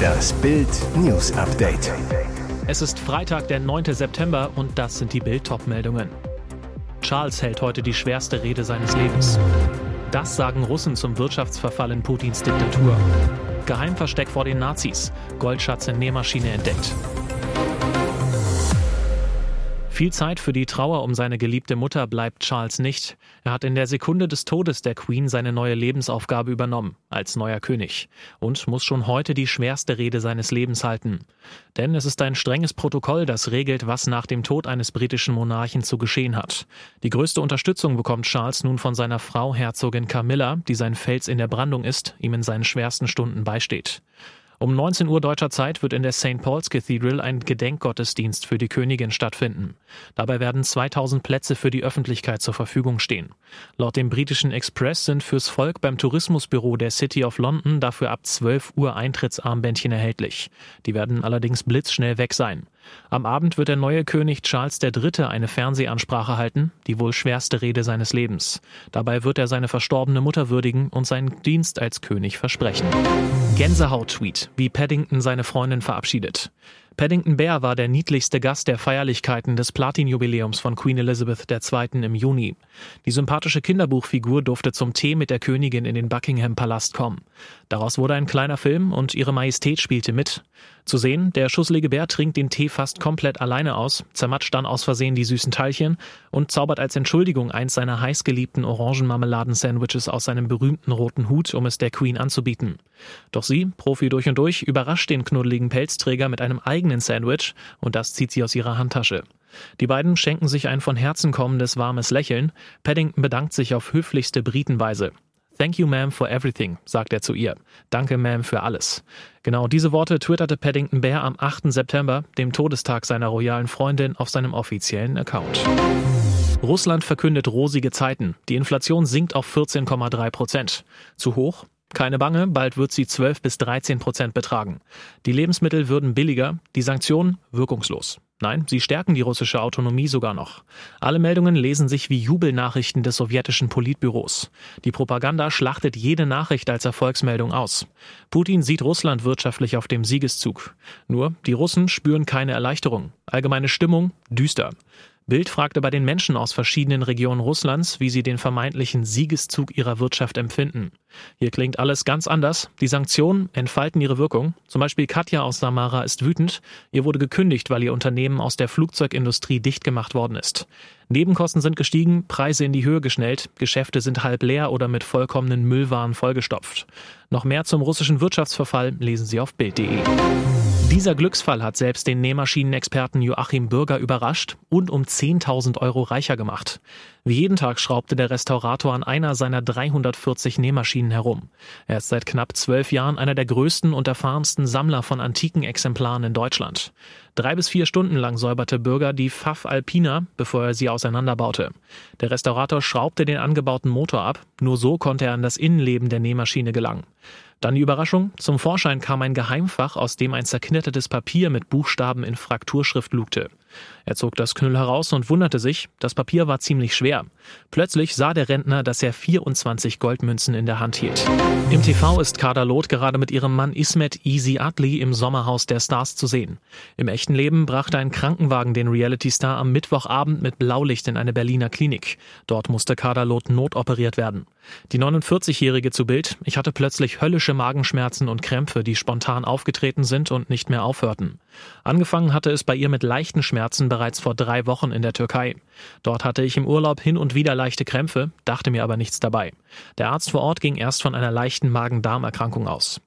Das Bild News Update. Es ist Freitag, der 9. September und das sind die Bild meldungen Charles hält heute die schwerste Rede seines Lebens. Das sagen Russen zum Wirtschaftsverfall in Putins Diktatur. Geheimversteck vor den Nazis. Goldschatz in Nähmaschine entdeckt. Viel Zeit für die Trauer um seine geliebte Mutter bleibt Charles nicht. Er hat in der Sekunde des Todes der Queen seine neue Lebensaufgabe übernommen, als neuer König, und muss schon heute die schwerste Rede seines Lebens halten. Denn es ist ein strenges Protokoll, das regelt, was nach dem Tod eines britischen Monarchen zu geschehen hat. Die größte Unterstützung bekommt Charles nun von seiner Frau Herzogin Camilla, die sein Fels in der Brandung ist, ihm in seinen schwersten Stunden beisteht. Um 19 Uhr deutscher Zeit wird in der St. Paul's Cathedral ein Gedenkgottesdienst für die Königin stattfinden. Dabei werden 2000 Plätze für die Öffentlichkeit zur Verfügung stehen. Laut dem britischen Express sind fürs Volk beim Tourismusbüro der City of London dafür ab 12 Uhr Eintrittsarmbändchen erhältlich. Die werden allerdings blitzschnell weg sein. Am Abend wird der neue König Charles III. eine Fernsehansprache halten, die wohl schwerste Rede seines Lebens. Dabei wird er seine verstorbene Mutter würdigen und seinen Dienst als König versprechen. Gänsehaut-Tweet, wie Paddington seine Freundin verabschiedet. Paddington Bear war der niedlichste Gast der Feierlichkeiten des Platin-Jubiläums von Queen Elizabeth II. im Juni. Die sympathische Kinderbuchfigur durfte zum Tee mit der Königin in den Buckingham-Palast kommen. Daraus wurde ein kleiner Film und ihre Majestät spielte mit. Zu sehen, der schusselige Bär trinkt den Tee fast komplett alleine aus, zermatscht dann aus Versehen die süßen Teilchen und zaubert als Entschuldigung eins seiner heißgeliebten Orangenmarmeladen-Sandwiches aus seinem berühmten roten Hut, um es der Queen anzubieten. Doch sie, Profi durch und durch, überrascht den knuddeligen Pelzträger mit einem eigenen Sandwich und das zieht sie aus ihrer Handtasche. Die beiden schenken sich ein von Herzen kommendes warmes Lächeln. Paddington bedankt sich auf höflichste Britenweise. Thank you, ma'am, for everything, sagt er zu ihr. Danke, ma'am, für alles. Genau diese Worte twitterte Paddington Bear am 8. September, dem Todestag seiner royalen Freundin, auf seinem offiziellen Account. Russland verkündet rosige Zeiten. Die Inflation sinkt auf 14,3 Prozent. Zu hoch? Keine Bange, bald wird sie 12 bis 13 Prozent betragen. Die Lebensmittel würden billiger, die Sanktionen wirkungslos. Nein, sie stärken die russische Autonomie sogar noch. Alle Meldungen lesen sich wie Jubelnachrichten des sowjetischen Politbüros. Die Propaganda schlachtet jede Nachricht als Erfolgsmeldung aus. Putin sieht Russland wirtschaftlich auf dem Siegeszug. Nur, die Russen spüren keine Erleichterung. Allgemeine Stimmung düster. Bild fragte bei den Menschen aus verschiedenen Regionen Russlands, wie sie den vermeintlichen Siegeszug ihrer Wirtschaft empfinden. Hier klingt alles ganz anders. Die Sanktionen entfalten ihre Wirkung. Zum Beispiel Katja aus Samara ist wütend. Ihr wurde gekündigt, weil ihr Unternehmen aus der Flugzeugindustrie dicht gemacht worden ist. Nebenkosten sind gestiegen, Preise in die Höhe geschnellt, Geschäfte sind halb leer oder mit vollkommenen Müllwaren vollgestopft. Noch mehr zum russischen Wirtschaftsverfall lesen Sie auf Bild.de. Dieser Glücksfall hat selbst den Nähmaschinenexperten Joachim Bürger überrascht und um 10.000 Euro reicher gemacht. Wie jeden Tag schraubte der Restaurator an einer seiner 340 Nähmaschinen herum. Er ist seit knapp zwölf Jahren einer der größten und erfahrensten Sammler von antiken Exemplaren in Deutschland. Drei bis vier Stunden lang säuberte Bürger die Pfaff Alpina, bevor er sie auseinanderbaute. Der Restaurator schraubte den angebauten Motor ab, nur so konnte er an das Innenleben der Nähmaschine gelangen. Dann die Überraschung. Zum Vorschein kam ein Geheimfach, aus dem ein zerknittertes Papier mit Buchstaben in Frakturschrift lugte. Er zog das Knüll heraus und wunderte sich, das Papier war ziemlich schwer. Plötzlich sah der Rentner, dass er 24 Goldmünzen in der Hand hielt. Im TV ist Kader Loth gerade mit ihrem Mann Ismet Easy Adli im Sommerhaus der Stars zu sehen. Im echten Leben brachte ein Krankenwagen den Reality-Star am Mittwochabend mit Blaulicht in eine Berliner Klinik. Dort musste Kader Loth notoperiert werden. Die 49-Jährige zu Bild, ich hatte plötzlich höllische Magenschmerzen und Krämpfe, die spontan aufgetreten sind und nicht mehr aufhörten. Angefangen hatte es bei ihr mit leichten Schmerzen bereits vor drei Wochen in der Türkei. Dort hatte ich im Urlaub hin und wieder leichte Krämpfe, dachte mir aber nichts dabei. Der Arzt vor Ort ging erst von einer leichten Magen-Darm-Erkrankung aus.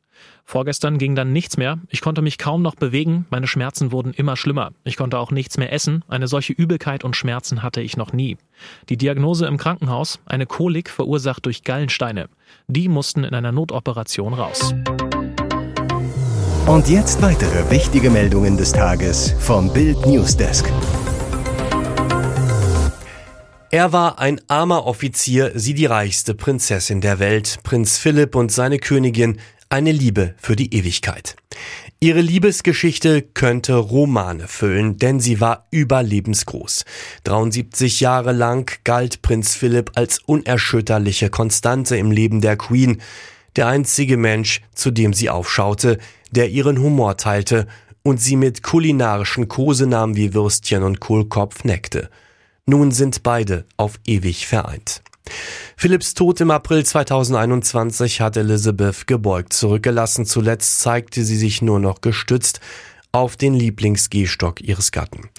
Vorgestern ging dann nichts mehr. Ich konnte mich kaum noch bewegen. Meine Schmerzen wurden immer schlimmer. Ich konnte auch nichts mehr essen. Eine solche Übelkeit und Schmerzen hatte ich noch nie. Die Diagnose im Krankenhaus, eine Kolik verursacht durch Gallensteine. Die mussten in einer Notoperation raus. Und jetzt weitere wichtige Meldungen des Tages vom Bild Newsdesk. Er war ein armer Offizier, sie die reichste Prinzessin der Welt, Prinz Philipp und seine Königin, eine Liebe für die Ewigkeit. Ihre Liebesgeschichte könnte Romane füllen, denn sie war überlebensgroß. 73 Jahre lang galt Prinz Philipp als unerschütterliche Konstante im Leben der Queen. Der einzige Mensch, zu dem sie aufschaute, der ihren Humor teilte und sie mit kulinarischen Kosenamen wie Würstchen und Kohlkopf neckte. Nun sind beide auf ewig vereint. Philipps Tod im April 2021 hat Elizabeth gebeugt zurückgelassen. Zuletzt zeigte sie sich nur noch gestützt auf den Lieblingsgehstock ihres Gatten.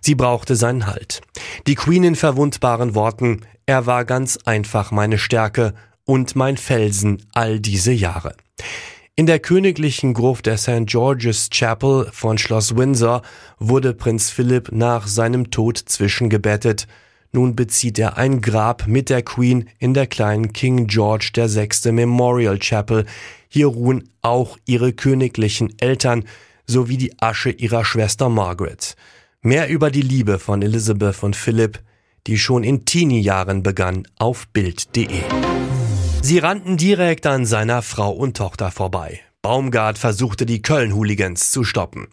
Sie brauchte seinen Halt. Die Queen in verwundbaren Worten, er war ganz einfach meine Stärke und mein Felsen all diese Jahre. In der königlichen Gruft der St. George's Chapel von Schloss Windsor wurde Prinz Philipp nach seinem Tod zwischengebettet. Nun bezieht er ein Grab mit der Queen in der kleinen King George VI. Memorial Chapel. Hier ruhen auch ihre königlichen Eltern sowie die Asche ihrer Schwester Margaret. Mehr über die Liebe von Elizabeth und Philipp, die schon in Teenie-Jahren begann, auf Bild.de. Sie rannten direkt an seiner Frau und Tochter vorbei. Baumgart versuchte die Köln-Hooligans zu stoppen.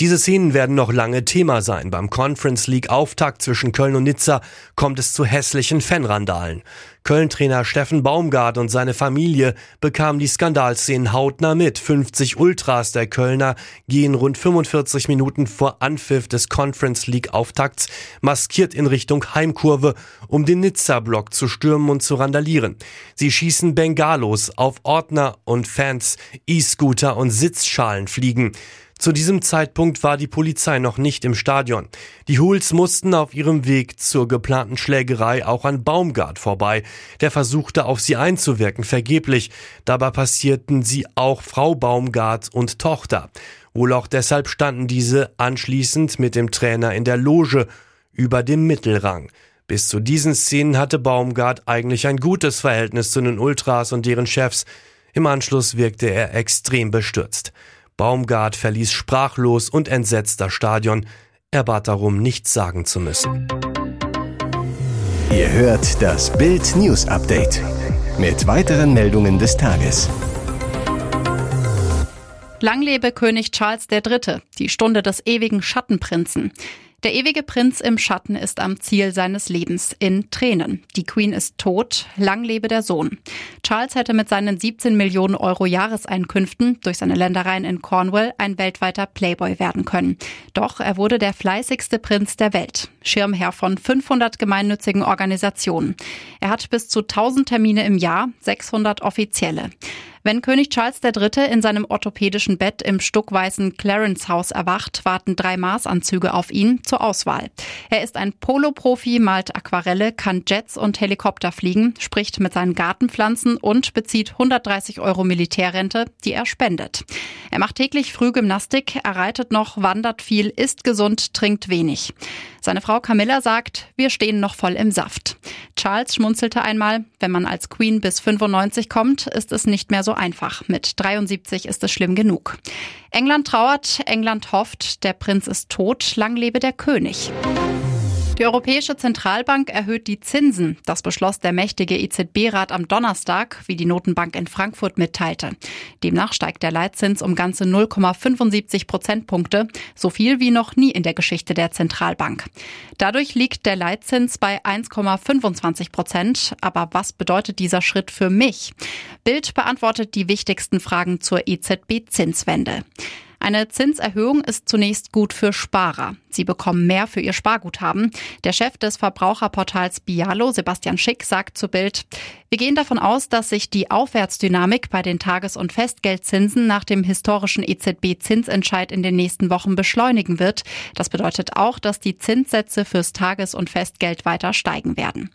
Diese Szenen werden noch lange Thema sein. Beim Conference League Auftakt zwischen Köln und Nizza kommt es zu hässlichen Fanrandalen. Köln-Trainer Steffen Baumgart und seine Familie bekamen die Skandalszenen hautnah mit. 50 Ultras der Kölner gehen rund 45 Minuten vor Anpfiff des Conference League Auftakts maskiert in Richtung Heimkurve, um den Nizza-Block zu stürmen und zu randalieren. Sie schießen Bengalos auf Ordner und Fans, E-Scooter und Sitzschalen fliegen. Zu diesem Zeitpunkt war die Polizei noch nicht im Stadion. Die Hools mussten auf ihrem Weg zur geplanten Schlägerei auch an Baumgart vorbei. Der versuchte auf sie einzuwirken, vergeblich. Dabei passierten sie auch Frau Baumgart und Tochter. Wohl auch deshalb standen diese anschließend mit dem Trainer in der Loge über dem Mittelrang. Bis zu diesen Szenen hatte Baumgart eigentlich ein gutes Verhältnis zu den Ultras und deren Chefs. Im Anschluss wirkte er extrem bestürzt. Baumgart verließ sprachlos und entsetzt das Stadion. Er bat darum, nichts sagen zu müssen. Ihr hört das Bild News Update mit weiteren Meldungen des Tages. Lang lebe König Charles III., die Stunde des ewigen Schattenprinzen. Der ewige Prinz im Schatten ist am Ziel seines Lebens in Tränen. Die Queen ist tot, lang lebe der Sohn. Charles hätte mit seinen 17 Millionen Euro Jahreseinkünften durch seine Ländereien in Cornwall ein weltweiter Playboy werden können. Doch er wurde der fleißigste Prinz der Welt, Schirmherr von 500 gemeinnützigen Organisationen. Er hat bis zu 1000 Termine im Jahr, 600 offizielle. Wenn König Charles III. in seinem orthopädischen Bett im stuckweißen Clarence Haus erwacht, warten drei Maßanzüge auf ihn zur Auswahl. Er ist ein Polo-Profi, malt Aquarelle, kann Jets und Helikopter fliegen, spricht mit seinen Gartenpflanzen und bezieht 130 Euro Militärrente, die er spendet. Er macht täglich Frühgymnastik, er reitet noch, wandert viel, isst gesund, trinkt wenig. Seine Frau Camilla sagt, wir stehen noch voll im Saft. Charles schmunzelte einmal, wenn man als Queen bis 95 kommt, ist es nicht mehr so einfach. Mit 73 ist es schlimm genug. England trauert, England hofft, der Prinz ist tot, lang lebe der König. Die Europäische Zentralbank erhöht die Zinsen. Das beschloss der mächtige EZB-Rat am Donnerstag, wie die Notenbank in Frankfurt mitteilte. Demnach steigt der Leitzins um ganze 0,75 Prozentpunkte, so viel wie noch nie in der Geschichte der Zentralbank. Dadurch liegt der Leitzins bei 1,25 Prozent. Aber was bedeutet dieser Schritt für mich? Bild beantwortet die wichtigsten Fragen zur EZB-Zinswende. Eine Zinserhöhung ist zunächst gut für Sparer. Sie bekommen mehr für ihr Sparguthaben. Der Chef des Verbraucherportals Bialo, Sebastian Schick, sagt zu Bild, wir gehen davon aus, dass sich die Aufwärtsdynamik bei den Tages- und Festgeldzinsen nach dem historischen EZB-Zinsentscheid in den nächsten Wochen beschleunigen wird. Das bedeutet auch, dass die Zinssätze fürs Tages- und Festgeld weiter steigen werden.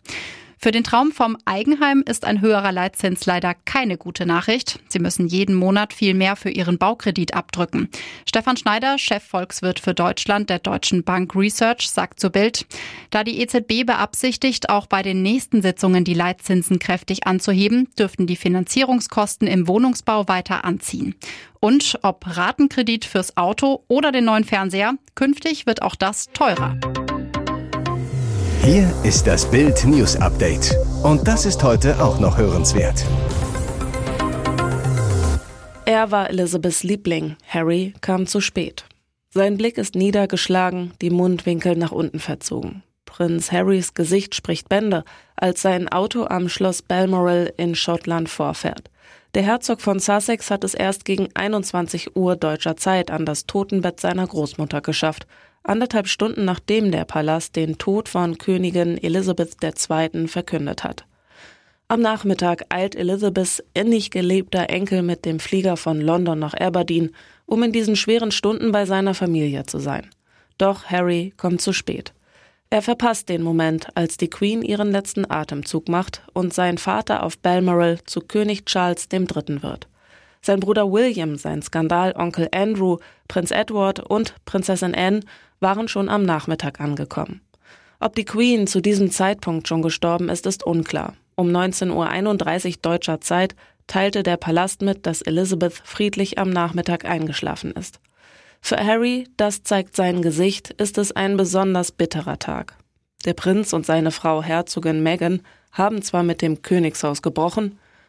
Für den Traum vom Eigenheim ist ein höherer Leitzins leider keine gute Nachricht. Sie müssen jeden Monat viel mehr für ihren Baukredit abdrücken. Stefan Schneider, Chefvolkswirt für Deutschland der Deutschen Bank Research, sagt zu Bild, da die EZB beabsichtigt, auch bei den nächsten Sitzungen die Leitzinsen kräftig anzuheben, dürften die Finanzierungskosten im Wohnungsbau weiter anziehen. Und ob Ratenkredit fürs Auto oder den neuen Fernseher, künftig wird auch das teurer. Hier ist das Bild News Update. Und das ist heute auch noch hörenswert. Er war Elizabeths Liebling. Harry kam zu spät. Sein Blick ist niedergeschlagen, die Mundwinkel nach unten verzogen. Prinz Harrys Gesicht spricht Bände, als sein Auto am Schloss Balmoral in Schottland vorfährt. Der Herzog von Sussex hat es erst gegen 21 Uhr deutscher Zeit an das Totenbett seiner Großmutter geschafft, anderthalb Stunden nachdem der Palast den Tod von Königin Elisabeth II. verkündet hat. Am Nachmittag eilt Elizabeths innig geliebter Enkel mit dem Flieger von London nach Aberdeen, um in diesen schweren Stunden bei seiner Familie zu sein. Doch Harry kommt zu spät. Er verpasst den Moment, als die Queen ihren letzten Atemzug macht und sein Vater auf Balmoral zu König Charles III. wird. Sein Bruder William, sein Skandalonkel Andrew, Prinz Edward und Prinzessin Anne waren schon am Nachmittag angekommen. Ob die Queen zu diesem Zeitpunkt schon gestorben ist, ist unklar. Um 19.31 Uhr deutscher Zeit teilte der Palast mit, dass Elizabeth friedlich am Nachmittag eingeschlafen ist. Für Harry, das zeigt sein Gesicht, ist es ein besonders bitterer Tag. Der Prinz und seine Frau Herzogin Meghan haben zwar mit dem Königshaus gebrochen,